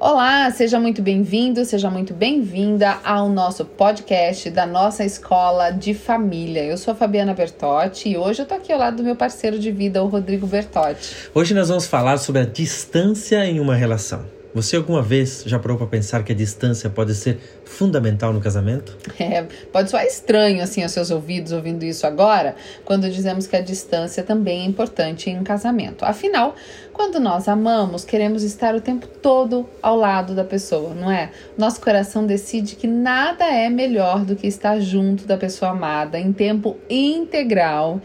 Olá, seja muito bem-vindo, seja muito bem-vinda ao nosso podcast da nossa escola de família. Eu sou a Fabiana Bertotti e hoje eu tô aqui ao lado do meu parceiro de vida, o Rodrigo Bertotti. Hoje nós vamos falar sobre a distância em uma relação. Você alguma vez já parou para pensar que a distância pode ser fundamental no casamento? É, pode soar estranho assim aos seus ouvidos ouvindo isso agora, quando dizemos que a distância também é importante em um casamento. Afinal, quando nós amamos, queremos estar o tempo todo ao lado da pessoa, não é? Nosso coração decide que nada é melhor do que estar junto da pessoa amada em tempo integral.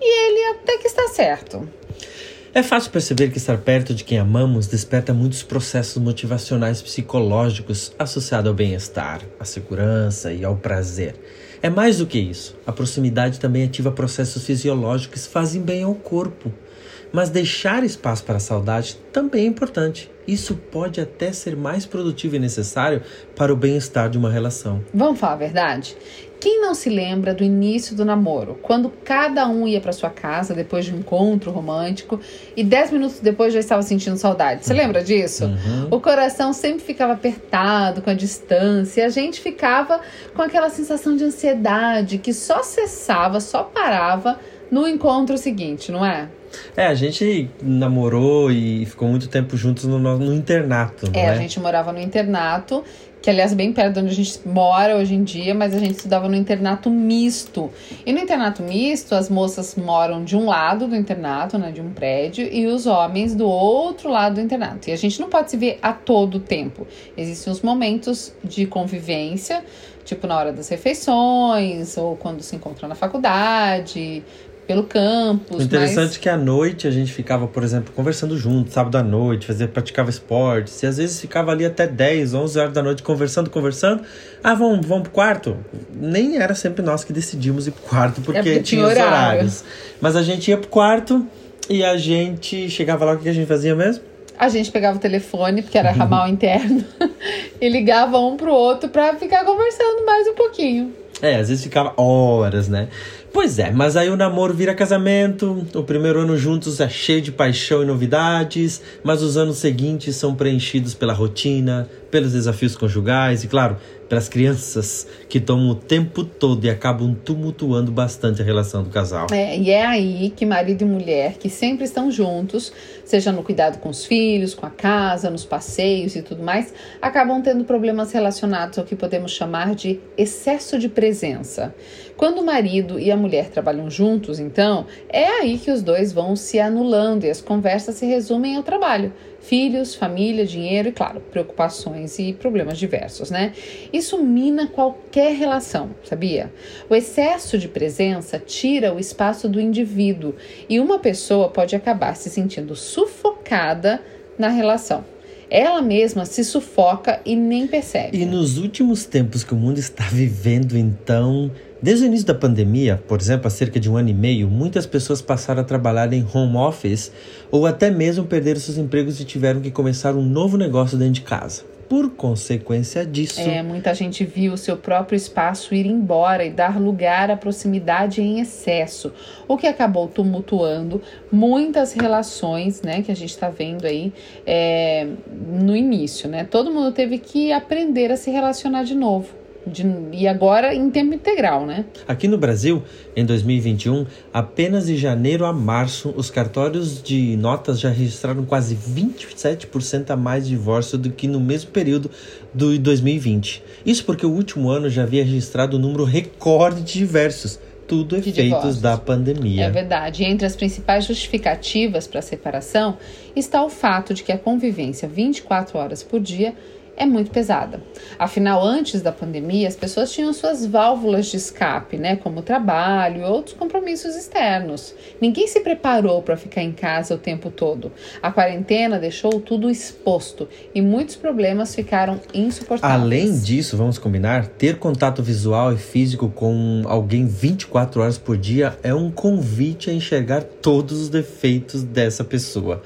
E ele até que está certo. É fácil perceber que estar perto de quem amamos desperta muitos processos motivacionais psicológicos associados ao bem-estar, à segurança e ao prazer. É mais do que isso. A proximidade também ativa processos fisiológicos que fazem bem ao corpo. Mas deixar espaço para a saudade também é importante. Isso pode até ser mais produtivo e necessário para o bem-estar de uma relação. Vamos falar a verdade? Quem não se lembra do início do namoro, quando cada um ia para sua casa depois de um encontro romântico e dez minutos depois já estava sentindo saudade? Você lembra disso? Uhum. O coração sempre ficava apertado com a distância e a gente ficava com aquela sensação de ansiedade que só cessava, só parava no encontro seguinte, não é? É, a gente namorou e ficou muito tempo juntos no, no internato, É, é? a gente morava no internato, que aliás é bem perto de onde a gente mora hoje em dia, mas a gente estudava no internato misto. E no internato misto, as moças moram de um lado do internato, né, de um prédio, e os homens do outro lado do internato. E a gente não pode se ver a todo tempo. Existem os momentos de convivência, tipo na hora das refeições, ou quando se encontram na faculdade, pelo campus. O interessante mas... que à noite a gente ficava, por exemplo, conversando junto, sábado à noite, fazia, praticava esportes, e às vezes ficava ali até 10, 11 horas da noite conversando, conversando. Ah, vamos, vamos pro quarto? Nem era sempre nós que decidimos ir pro quarto, porque, É porque tinha tinha os horário. horários. Mas a gente ia pro quarto e a gente chegava lá, o que a gente fazia mesmo? A gente pegava o telefone, porque era ramal interno, e ligava um pro outro pra ficar conversando mais um pouquinho. É, às vezes ficava horas, né? Pois é, mas aí o namoro vira casamento, o primeiro ano juntos é cheio de paixão e novidades, mas os anos seguintes são preenchidos pela rotina, pelos desafios conjugais e, claro, pelas crianças que tomam o tempo todo e acabam tumultuando bastante a relação do casal. É, e é aí que marido e mulher, que sempre estão juntos, seja no cuidado com os filhos, com a casa, nos passeios e tudo mais, acabam tendo problemas relacionados ao que podemos chamar de excesso de presença. Quando o marido e a mulher trabalham juntos, então, é aí que os dois vão se anulando e as conversas se resumem ao trabalho. Filhos, família, dinheiro e, claro, preocupações e problemas diversos, né? Isso mina qualquer relação, sabia? O excesso de presença tira o espaço do indivíduo e uma pessoa pode acabar se sentindo sufocada na relação. Ela mesma se sufoca e nem percebe. E nos últimos tempos que o mundo está vivendo, então, desde o início da pandemia, por exemplo, há cerca de um ano e meio, muitas pessoas passaram a trabalhar em home office ou até mesmo perderam seus empregos e tiveram que começar um novo negócio dentro de casa. Por consequência disso, É, muita gente viu o seu próprio espaço ir embora e dar lugar à proximidade em excesso, o que acabou tumultuando muitas relações, né, que a gente está vendo aí é, no início, né? Todo mundo teve que aprender a se relacionar de novo. De- e agora em tempo integral, né? Aqui no Brasil, em 2021, apenas de janeiro a março, os cartórios de notas já registraram quase 27% a mais divórcio do que no mesmo período do 2020. Isso porque o último ano já havia registrado um número recorde de divórcios, tudo De efeitos da pandemia. É verdade. E entre as principais justificativas para a separação está o fato de que a convivência 24 horas por dia é muito pesada. Afinal, antes da pandemia, as pessoas tinham suas válvulas de escape, né, como trabalho e outros compromissos externos. Ninguém se preparou para ficar em casa o tempo todo. A quarentena deixou tudo exposto e muitos problemas ficaram insuportáveis. Além disso, vamos combinar, ter contato visual e físico com alguém 24 horas por dia é um convite a enxergar todos os defeitos dessa pessoa.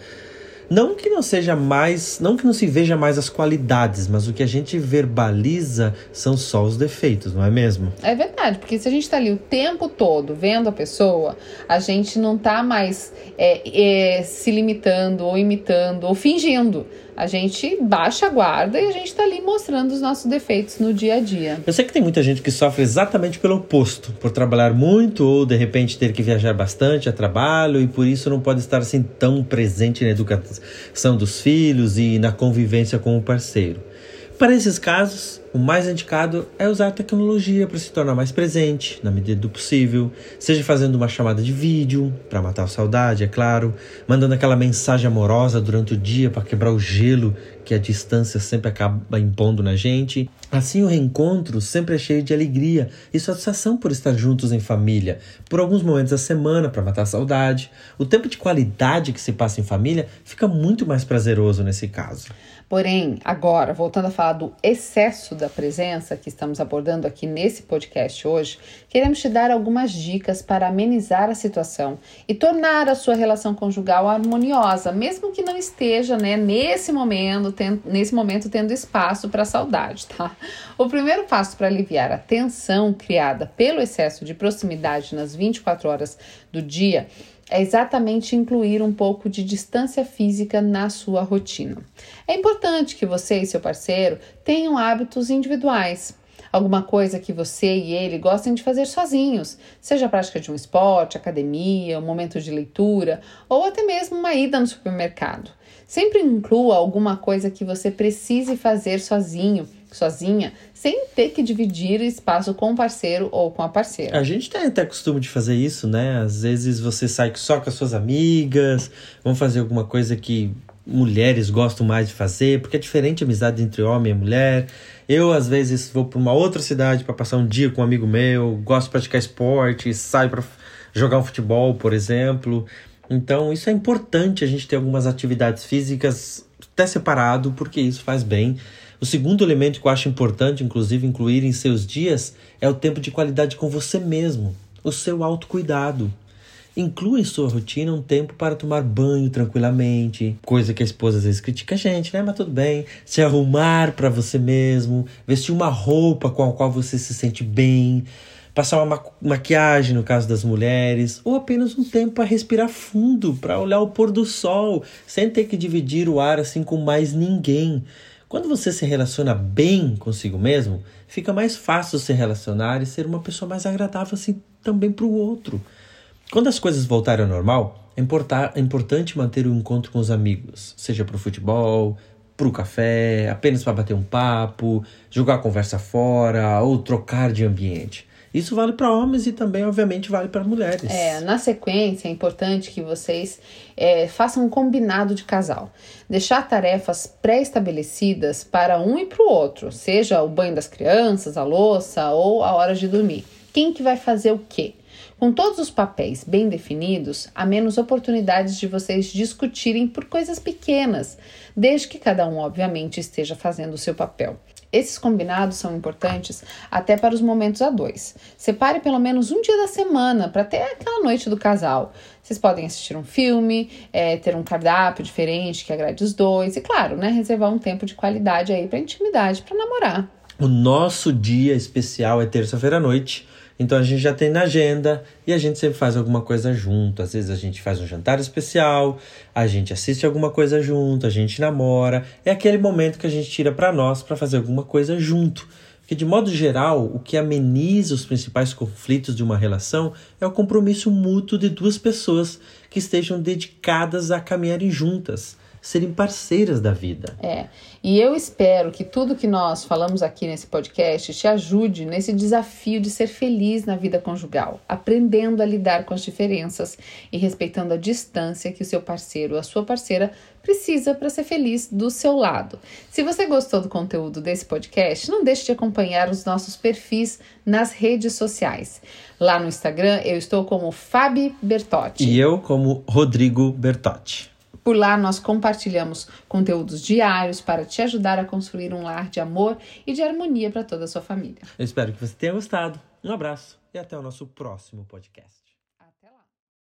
Não que não seja mais, não que não se veja mais as qualidades, mas o que a gente verbaliza são só os defeitos, não é mesmo? É verdade, porque se a gente está ali o tempo todo vendo a pessoa, a gente não está mais é, é, se limitando ou imitando ou fingindo. A gente baixa a guarda e a gente está ali mostrando os nossos defeitos no dia a dia. Eu sei que tem muita gente que sofre exatamente pelo oposto, por trabalhar muito ou de repente ter que viajar bastante a trabalho e por isso não pode estar assim tão presente na educação dos filhos e na convivência com o parceiro. Para esses casos, o mais indicado é usar a tecnologia para se tornar mais presente, na medida do possível, seja fazendo uma chamada de vídeo, para matar a saudade, é claro, mandando aquela mensagem amorosa durante o dia para quebrar o gelo que a distância sempre acaba impondo na gente. Assim, o reencontro sempre é cheio de alegria e satisfação por estar juntos em família, por alguns momentos da semana para matar a saudade. O tempo de qualidade que se passa em família fica muito mais prazeroso nesse caso. Porém, agora, voltando a falar do excesso da presença que estamos abordando aqui nesse podcast hoje, queremos te dar algumas dicas para amenizar a situação e tornar a sua relação conjugal harmoniosa, mesmo que não esteja, né, nesse momento, nesse momento tendo espaço para saudade, tá? O primeiro passo para aliviar a tensão criada pelo excesso de proximidade nas 24 horas do dia é exatamente incluir um pouco de distância física na sua rotina. É importante que você e seu parceiro tenham hábitos individuais. Alguma coisa que você e ele gostem de fazer sozinhos, seja a prática de um esporte, academia, um momento de leitura ou até mesmo uma ida no supermercado. Sempre inclua alguma coisa que você precise fazer sozinho sozinha, sem ter que dividir espaço com o parceiro ou com a parceira. A gente tem até costume de fazer isso, né? Às vezes você sai só com as suas amigas, vão fazer alguma coisa que mulheres gostam mais de fazer, porque é diferente a amizade entre homem e mulher. Eu, às vezes, vou para uma outra cidade para passar um dia com um amigo meu, gosto de praticar esporte, saio para jogar um futebol, por exemplo. Então, isso é importante a gente ter algumas atividades físicas até separado, porque isso faz bem o segundo elemento que eu acho importante, inclusive, incluir em seus dias é o tempo de qualidade com você mesmo, o seu autocuidado. Inclua em sua rotina um tempo para tomar banho tranquilamente, coisa que a esposa às vezes critica a gente, né? Mas tudo bem. Se arrumar para você mesmo, vestir uma roupa com a qual você se sente bem, passar uma maquiagem no caso das mulheres, ou apenas um tempo para respirar fundo, para olhar o pôr do sol, sem ter que dividir o ar assim com mais ninguém. Quando você se relaciona bem consigo mesmo, fica mais fácil se relacionar e ser uma pessoa mais agradável assim também para o outro. Quando as coisas voltarem ao normal, é, é importante manter o encontro com os amigos, seja para o futebol, para o café, apenas para bater um papo, jogar a conversa fora ou trocar de ambiente. Isso vale para homens e também, obviamente, vale para mulheres. É, na sequência, é importante que vocês é, façam um combinado de casal. Deixar tarefas pré-estabelecidas para um e para o outro, seja o banho das crianças, a louça ou a hora de dormir. Quem que vai fazer o quê? Com todos os papéis bem definidos, há menos oportunidades de vocês discutirem por coisas pequenas, desde que cada um, obviamente, esteja fazendo o seu papel. Esses combinados são importantes até para os momentos a dois. Separe pelo menos um dia da semana para ter aquela noite do casal. Vocês podem assistir um filme, é, ter um cardápio diferente que agrade os dois e, claro, né, reservar um tempo de qualidade aí para intimidade, para namorar. O nosso dia especial é terça-feira à noite. Então a gente já tem na agenda e a gente sempre faz alguma coisa junto. Às vezes a gente faz um jantar especial, a gente assiste alguma coisa junto, a gente namora. É aquele momento que a gente tira para nós para fazer alguma coisa junto. Porque, de modo geral, o que ameniza os principais conflitos de uma relação é o compromisso mútuo de duas pessoas que estejam dedicadas a caminharem juntas serem parceiras da vida. É. E eu espero que tudo que nós falamos aqui nesse podcast te ajude nesse desafio de ser feliz na vida conjugal, aprendendo a lidar com as diferenças e respeitando a distância que o seu parceiro ou a sua parceira precisa para ser feliz do seu lado. Se você gostou do conteúdo desse podcast, não deixe de acompanhar os nossos perfis nas redes sociais. Lá no Instagram eu estou como Fabi Bertotti. E eu como Rodrigo Bertotti. Por lá nós compartilhamos conteúdos diários para te ajudar a construir um lar de amor e de harmonia para toda a sua família. Eu espero que você tenha gostado. Um abraço e até o nosso próximo podcast.